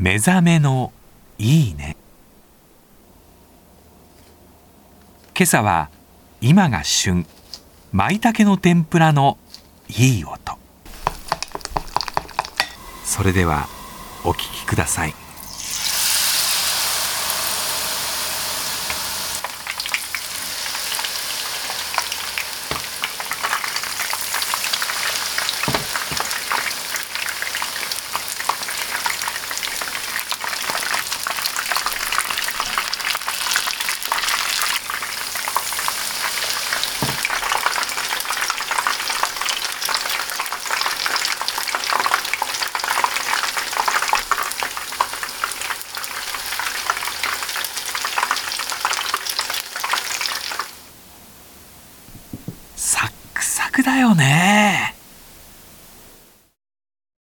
目覚めのいいね。今朝は今が旬。舞茸の天ぷらのいい音。それではお聞きください。だよね。